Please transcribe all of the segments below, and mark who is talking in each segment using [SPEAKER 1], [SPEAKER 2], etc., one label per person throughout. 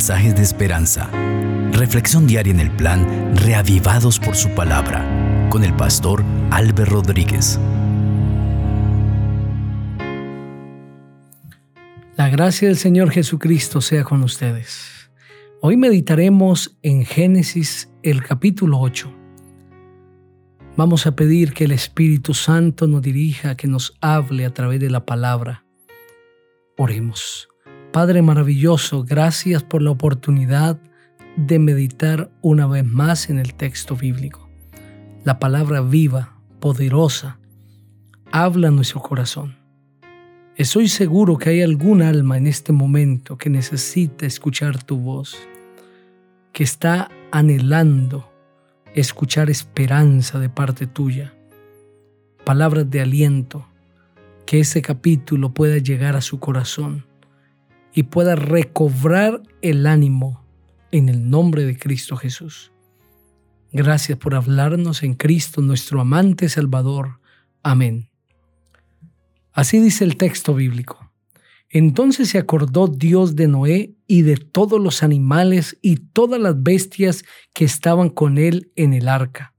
[SPEAKER 1] mensajes de esperanza. Reflexión diaria en el plan Reavivados por su palabra con el pastor Álvaro Rodríguez.
[SPEAKER 2] La gracia del Señor Jesucristo sea con ustedes. Hoy meditaremos en Génesis el capítulo 8. Vamos a pedir que el Espíritu Santo nos dirija, que nos hable a través de la palabra. Oremos. Padre maravilloso, gracias por la oportunidad de meditar una vez más en el texto bíblico. La palabra viva, poderosa, habla a nuestro corazón. Estoy seguro que hay algún alma en este momento que necesita escuchar tu voz, que está anhelando escuchar esperanza de parte tuya, palabras de aliento, que ese capítulo pueda llegar a su corazón y pueda recobrar el ánimo en el nombre de Cristo Jesús. Gracias por hablarnos en Cristo, nuestro amante Salvador. Amén. Así dice el texto bíblico. Entonces se acordó Dios de Noé y de todos los animales y todas las bestias que estaban con él en el arca.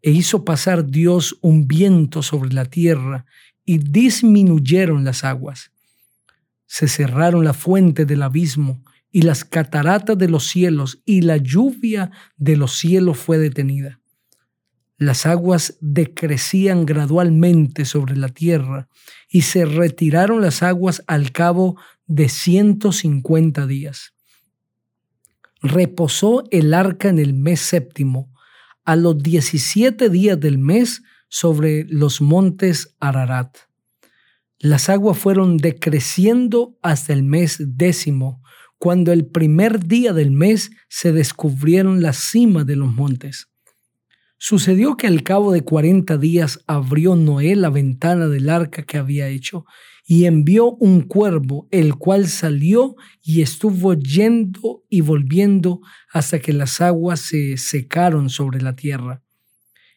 [SPEAKER 2] E hizo pasar Dios un viento sobre la tierra y disminuyeron las aguas se cerraron la fuente del abismo y las cataratas de los cielos y la lluvia de los cielos fue detenida. Las aguas decrecían gradualmente sobre la tierra y se retiraron las aguas al cabo de ciento cincuenta días. Reposó el arca en el mes séptimo, a los diecisiete días del mes sobre los montes Ararat. Las aguas fueron decreciendo hasta el mes décimo, cuando el primer día del mes se descubrieron las cimas de los montes. Sucedió que al cabo de cuarenta días abrió Noé la ventana del arca que había hecho y envió un cuervo, el cual salió y estuvo yendo y volviendo hasta que las aguas se secaron sobre la tierra.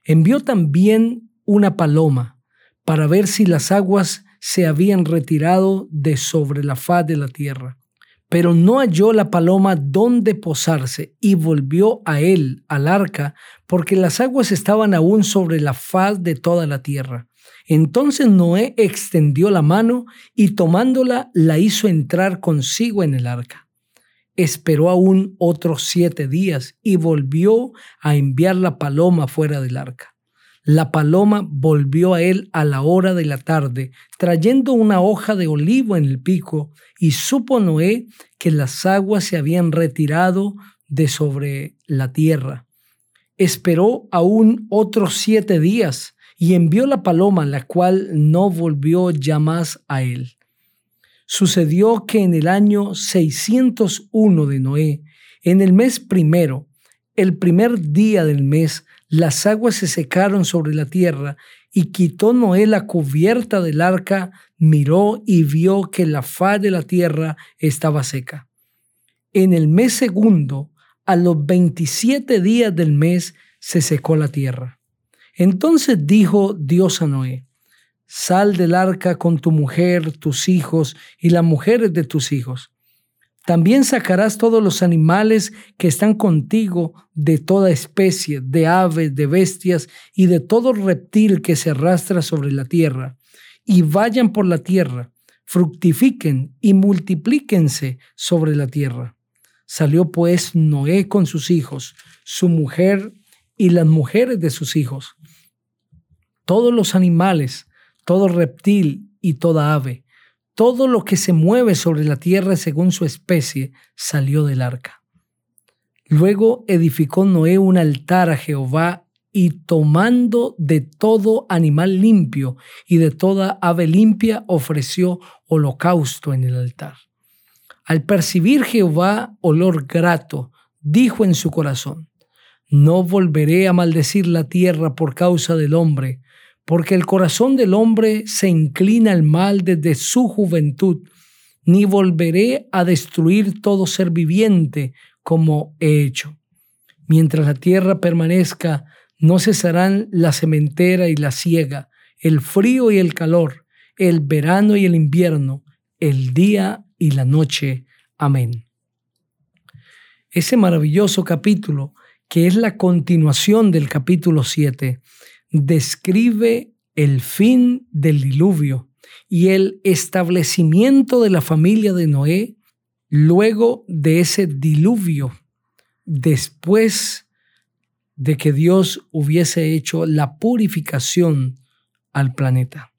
[SPEAKER 2] Envió también una paloma para ver si las aguas se habían retirado de sobre la faz de la tierra. Pero no halló la paloma dónde posarse y volvió a él, al arca, porque las aguas estaban aún sobre la faz de toda la tierra. Entonces Noé extendió la mano y tomándola la hizo entrar consigo en el arca. Esperó aún otros siete días y volvió a enviar la paloma fuera del arca. La paloma volvió a él a la hora de la tarde, trayendo una hoja de olivo en el pico, y supo Noé que las aguas se habían retirado de sobre la tierra. Esperó aún otros siete días y envió la paloma, la cual no volvió ya más a él. Sucedió que en el año 601 de Noé, en el mes primero, el primer día del mes, las aguas se secaron sobre la tierra, y quitó Noé la cubierta del arca, miró y vio que la faz de la tierra estaba seca. En el mes segundo, a los veintisiete días del mes, se secó la tierra. Entonces dijo Dios a Noé, Sal del arca con tu mujer, tus hijos y las mujeres de tus hijos también sacarás todos los animales que están contigo de toda especie, de aves, de bestias y de todo reptil que se arrastra sobre la tierra, y vayan por la tierra, fructifiquen y multiplíquense sobre la tierra. Salió pues Noé con sus hijos, su mujer y las mujeres de sus hijos. Todos los animales, todo reptil y toda ave, todo lo que se mueve sobre la tierra según su especie salió del arca. Luego edificó Noé un altar a Jehová y tomando de todo animal limpio y de toda ave limpia ofreció holocausto en el altar. Al percibir Jehová olor grato, dijo en su corazón, no volveré a maldecir la tierra por causa del hombre, porque el corazón del hombre se inclina al mal desde su juventud, ni volveré a destruir todo ser viviente como he hecho. Mientras la tierra permanezca, no cesarán la sementera y la siega, el frío y el calor, el verano y el invierno, el día y la noche. Amén. Ese maravilloso capítulo, que es la continuación del capítulo 7, describe el fin del diluvio y el establecimiento de la familia de Noé luego de ese diluvio, después de que Dios hubiese hecho la purificación al planeta.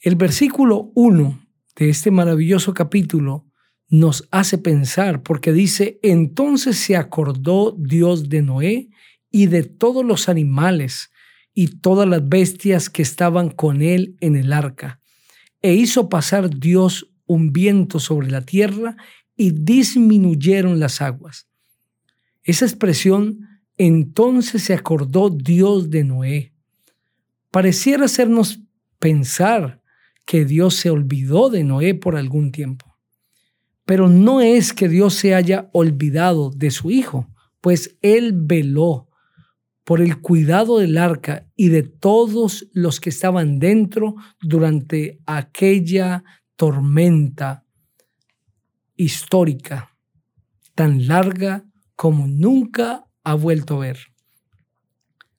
[SPEAKER 2] El versículo 1 de este maravilloso capítulo nos hace pensar porque dice, entonces se acordó Dios de Noé y de todos los animales y todas las bestias que estaban con él en el arca, e hizo pasar Dios un viento sobre la tierra y disminuyeron las aguas. Esa expresión, entonces se acordó Dios de Noé. Pareciera hacernos pensar que Dios se olvidó de Noé por algún tiempo. Pero no es que Dios se haya olvidado de su hijo, pues él veló por el cuidado del arca y de todos los que estaban dentro durante aquella tormenta histórica, tan larga como nunca ha vuelto a ver.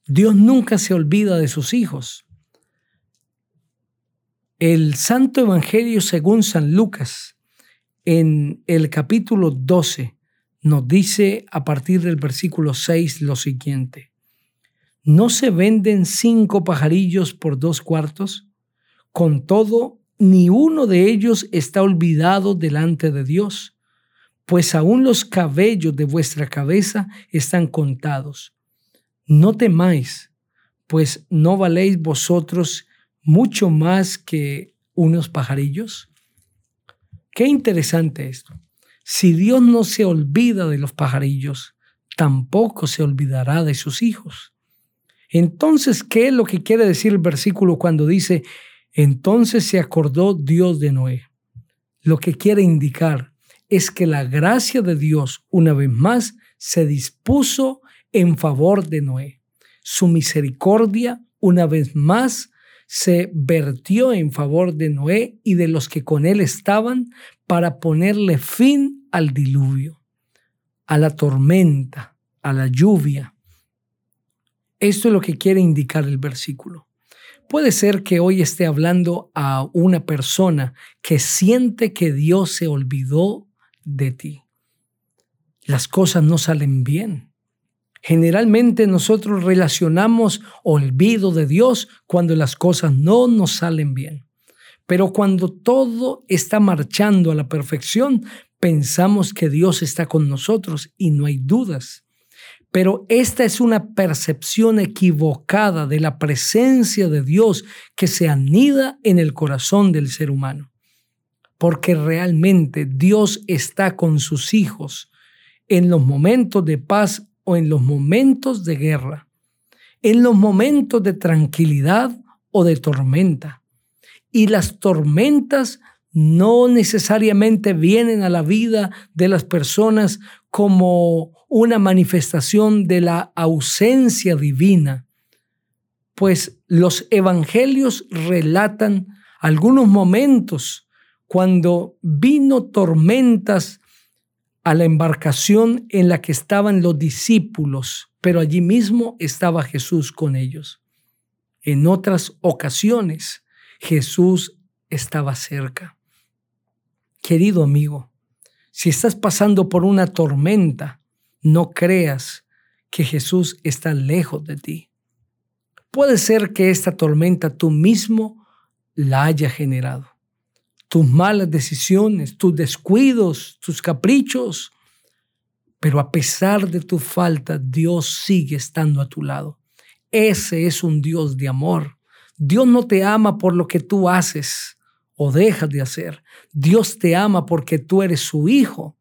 [SPEAKER 2] Dios nunca se olvida de sus hijos. El Santo Evangelio según San Lucas, en el capítulo 12, nos dice a partir del versículo 6 lo siguiente. ¿No se venden cinco pajarillos por dos cuartos? Con todo, ni uno de ellos está olvidado delante de Dios, pues aún los cabellos de vuestra cabeza están contados. No temáis, pues no valéis vosotros mucho más que unos pajarillos. Qué interesante esto. Si Dios no se olvida de los pajarillos, tampoco se olvidará de sus hijos. Entonces, ¿qué es lo que quiere decir el versículo cuando dice, entonces se acordó Dios de Noé? Lo que quiere indicar es que la gracia de Dios, una vez más, se dispuso en favor de Noé. Su misericordia, una vez más, se vertió en favor de Noé y de los que con él estaban para ponerle fin al diluvio, a la tormenta, a la lluvia, esto es lo que quiere indicar el versículo. Puede ser que hoy esté hablando a una persona que siente que Dios se olvidó de ti. Las cosas no salen bien. Generalmente nosotros relacionamos olvido de Dios cuando las cosas no nos salen bien. Pero cuando todo está marchando a la perfección, pensamos que Dios está con nosotros y no hay dudas. Pero esta es una percepción equivocada de la presencia de Dios que se anida en el corazón del ser humano. Porque realmente Dios está con sus hijos en los momentos de paz o en los momentos de guerra, en los momentos de tranquilidad o de tormenta. Y las tormentas no necesariamente vienen a la vida de las personas como una manifestación de la ausencia divina, pues los evangelios relatan algunos momentos cuando vino tormentas a la embarcación en la que estaban los discípulos, pero allí mismo estaba Jesús con ellos. En otras ocasiones, Jesús estaba cerca. Querido amigo, si estás pasando por una tormenta, no creas que Jesús está lejos de ti. Puede ser que esta tormenta tú mismo la haya generado. Tus malas decisiones, tus descuidos, tus caprichos. Pero a pesar de tu falta, Dios sigue estando a tu lado. Ese es un Dios de amor. Dios no te ama por lo que tú haces o dejas de hacer. Dios te ama porque tú eres su hijo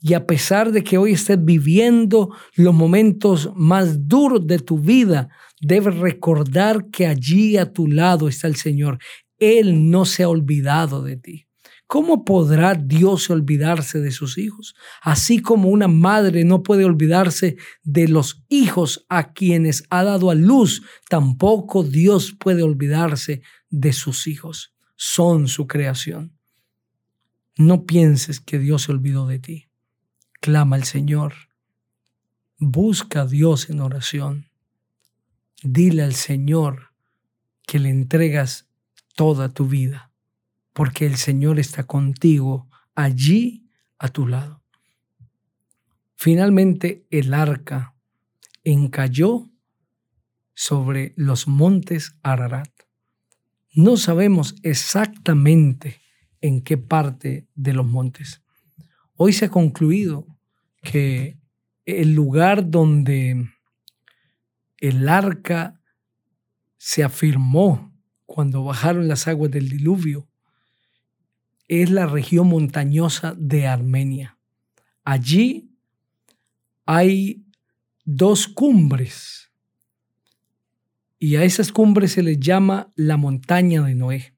[SPEAKER 2] y a pesar de que hoy estés viviendo los momentos más duros de tu vida, debes recordar que allí a tu lado está el Señor. Él no se ha olvidado de ti. ¿Cómo podrá Dios olvidarse de sus hijos? Así como una madre no puede olvidarse de los hijos a quienes ha dado a luz, tampoco Dios puede olvidarse de sus hijos. Son su creación. No pienses que Dios se olvidó de ti. clama al Señor. Busca a Dios en oración. Dile al Señor que le entregas toda tu vida, porque el Señor está contigo allí a tu lado. Finalmente el arca encalló sobre los montes Ararat. No sabemos exactamente en qué parte de los montes. Hoy se ha concluido que el lugar donde el arca se afirmó cuando bajaron las aguas del diluvio es la región montañosa de Armenia. Allí hay dos cumbres y a esas cumbres se les llama la montaña de Noé.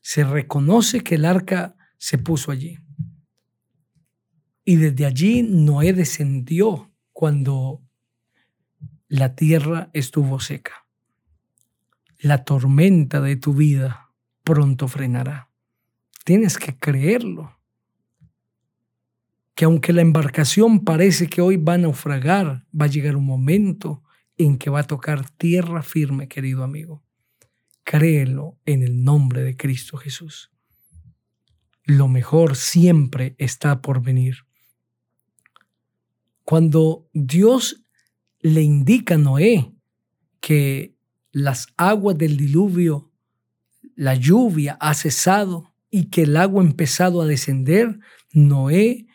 [SPEAKER 2] Se reconoce que el arca se puso allí. Y desde allí Noé descendió cuando la tierra estuvo seca. La tormenta de tu vida pronto frenará. Tienes que creerlo. Que aunque la embarcación parece que hoy va a naufragar, va a llegar un momento en que va a tocar tierra firme, querido amigo. Créelo en el nombre de Cristo Jesús. Lo mejor siempre está por venir. Cuando Dios le indica a Noé que las aguas del diluvio, la lluvia ha cesado y que el agua ha empezado a descender, Noé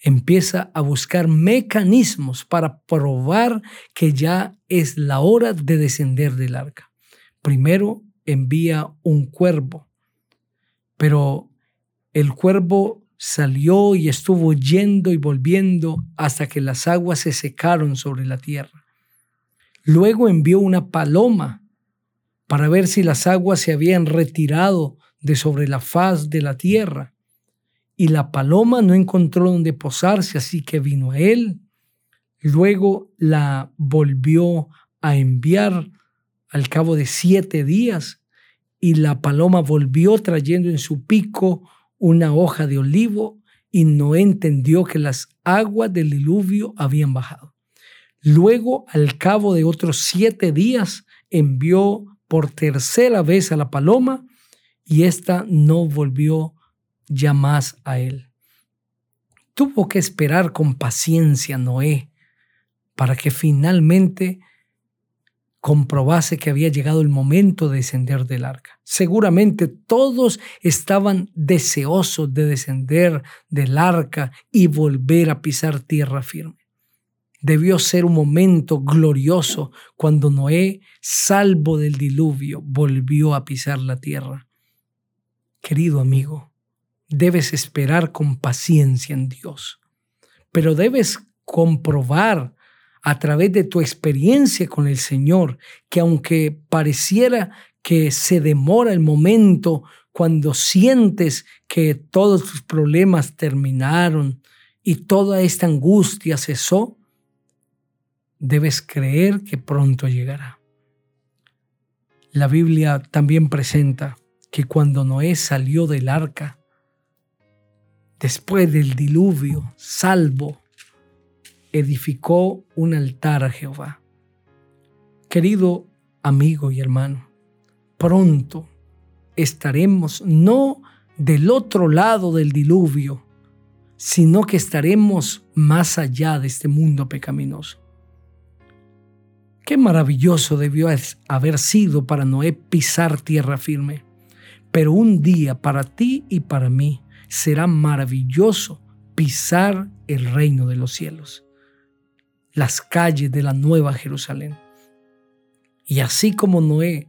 [SPEAKER 2] empieza a buscar mecanismos para probar que ya es la hora de descender del arca. Primero envía un cuervo, pero el cuervo salió y estuvo yendo y volviendo hasta que las aguas se secaron sobre la tierra. Luego envió una paloma para ver si las aguas se habían retirado de sobre la faz de la tierra y la paloma no encontró donde posarse, así que vino a él. Luego la volvió a enviar al cabo de siete días y la paloma volvió trayendo en su pico una hoja de olivo y no entendió que las aguas del diluvio habían bajado. Luego, al cabo de otros siete días, envió por tercera vez a la paloma y ésta no volvió ya más a él. Tuvo que esperar con paciencia Noé para que finalmente comprobase que había llegado el momento de descender del arca. Seguramente todos estaban deseosos de descender del arca y volver a pisar tierra firme. Debió ser un momento glorioso cuando Noé, salvo del diluvio, volvió a pisar la tierra. Querido amigo, debes esperar con paciencia en Dios, pero debes comprobar a través de tu experiencia con el Señor que aunque pareciera que se demora el momento cuando sientes que todos tus problemas terminaron y toda esta angustia cesó, debes creer que pronto llegará. La Biblia también presenta que cuando Noé salió del arca, después del diluvio, salvo, edificó un altar a Jehová. Querido amigo y hermano, pronto estaremos no del otro lado del diluvio, sino que estaremos más allá de este mundo pecaminoso. Qué maravilloso debió haber sido para Noé pisar tierra firme, pero un día para ti y para mí será maravilloso pisar el reino de los cielos, las calles de la nueva Jerusalén. Y así como Noé,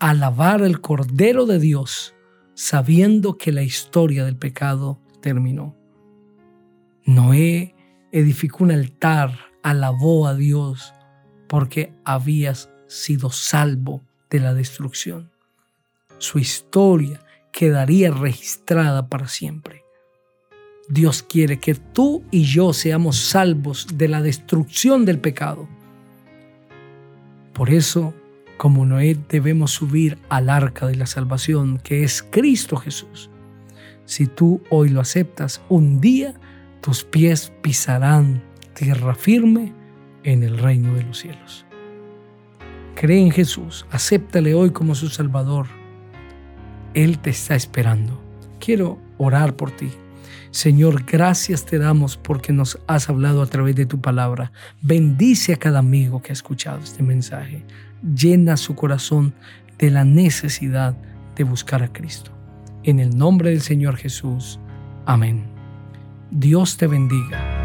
[SPEAKER 2] alabar al Cordero de Dios, sabiendo que la historia del pecado terminó. Noé edificó un altar, alabó a Dios porque habías sido salvo de la destrucción. Su historia quedaría registrada para siempre. Dios quiere que tú y yo seamos salvos de la destrucción del pecado. Por eso, como Noé, debemos subir al arca de la salvación, que es Cristo Jesús. Si tú hoy lo aceptas, un día tus pies pisarán tierra firme en el reino de los cielos. Cree en Jesús, acéptale hoy como su Salvador. Él te está esperando. Quiero orar por ti. Señor, gracias te damos porque nos has hablado a través de tu palabra. Bendice a cada amigo que ha escuchado este mensaje. Llena su corazón de la necesidad de buscar a Cristo. En el nombre del Señor Jesús. Amén. Dios te bendiga